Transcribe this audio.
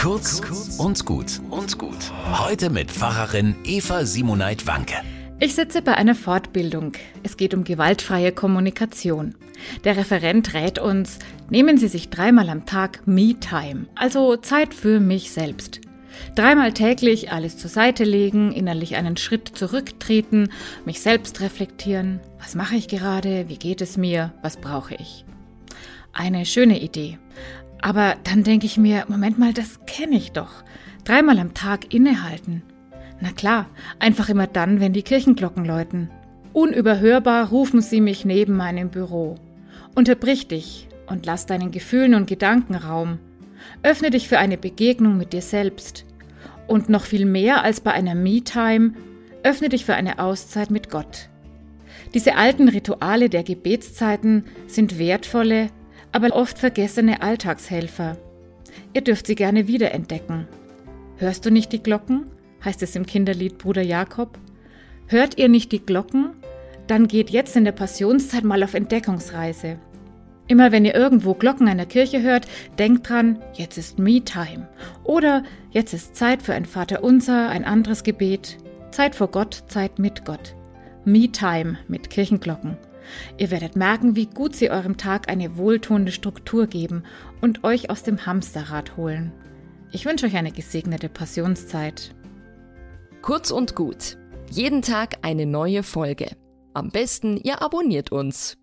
Kurz und gut und gut. Heute mit Pfarrerin Eva Simoneit Wanke. Ich sitze bei einer Fortbildung. Es geht um gewaltfreie Kommunikation. Der Referent rät uns, nehmen Sie sich dreimal am Tag Me-Time, also Zeit für mich selbst. Dreimal täglich alles zur Seite legen, innerlich einen Schritt zurücktreten, mich selbst reflektieren. Was mache ich gerade? Wie geht es mir? Was brauche ich? Eine schöne Idee. Aber dann denke ich mir, Moment mal, das kenne ich doch. Dreimal am Tag innehalten. Na klar, einfach immer dann, wenn die Kirchenglocken läuten. Unüberhörbar rufen sie mich neben meinem Büro. Unterbrich dich und lass deinen Gefühlen und Gedanken Raum. Öffne dich für eine Begegnung mit dir selbst. Und noch viel mehr als bei einer Me-Time, öffne dich für eine Auszeit mit Gott. Diese alten Rituale der Gebetszeiten sind wertvolle, aber oft vergessene Alltagshelfer. Ihr dürft sie gerne wiederentdecken. Hörst du nicht die Glocken? heißt es im Kinderlied Bruder Jakob. Hört ihr nicht die Glocken? Dann geht jetzt in der Passionszeit mal auf Entdeckungsreise. Immer wenn ihr irgendwo Glocken einer Kirche hört, denkt dran, jetzt ist Me-Time. Oder jetzt ist Zeit für ein Vaterunser, ein anderes Gebet. Zeit vor Gott, Zeit mit Gott. Me-Time mit Kirchenglocken. Ihr werdet merken, wie gut sie eurem Tag eine wohltuende Struktur geben und euch aus dem Hamsterrad holen. Ich wünsche euch eine gesegnete Passionszeit. Kurz und gut. Jeden Tag eine neue Folge. Am besten, ihr abonniert uns